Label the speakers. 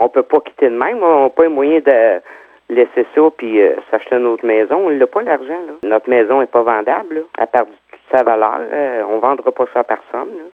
Speaker 1: On peut pas quitter de même. On n'a pas les moyens de laisser ça puis euh, s'acheter une autre maison. On n'a pas l'argent. Notre maison est pas vendable. Là. Elle a perdu sa valeur. Euh, on vendra pas ça à personne. Là.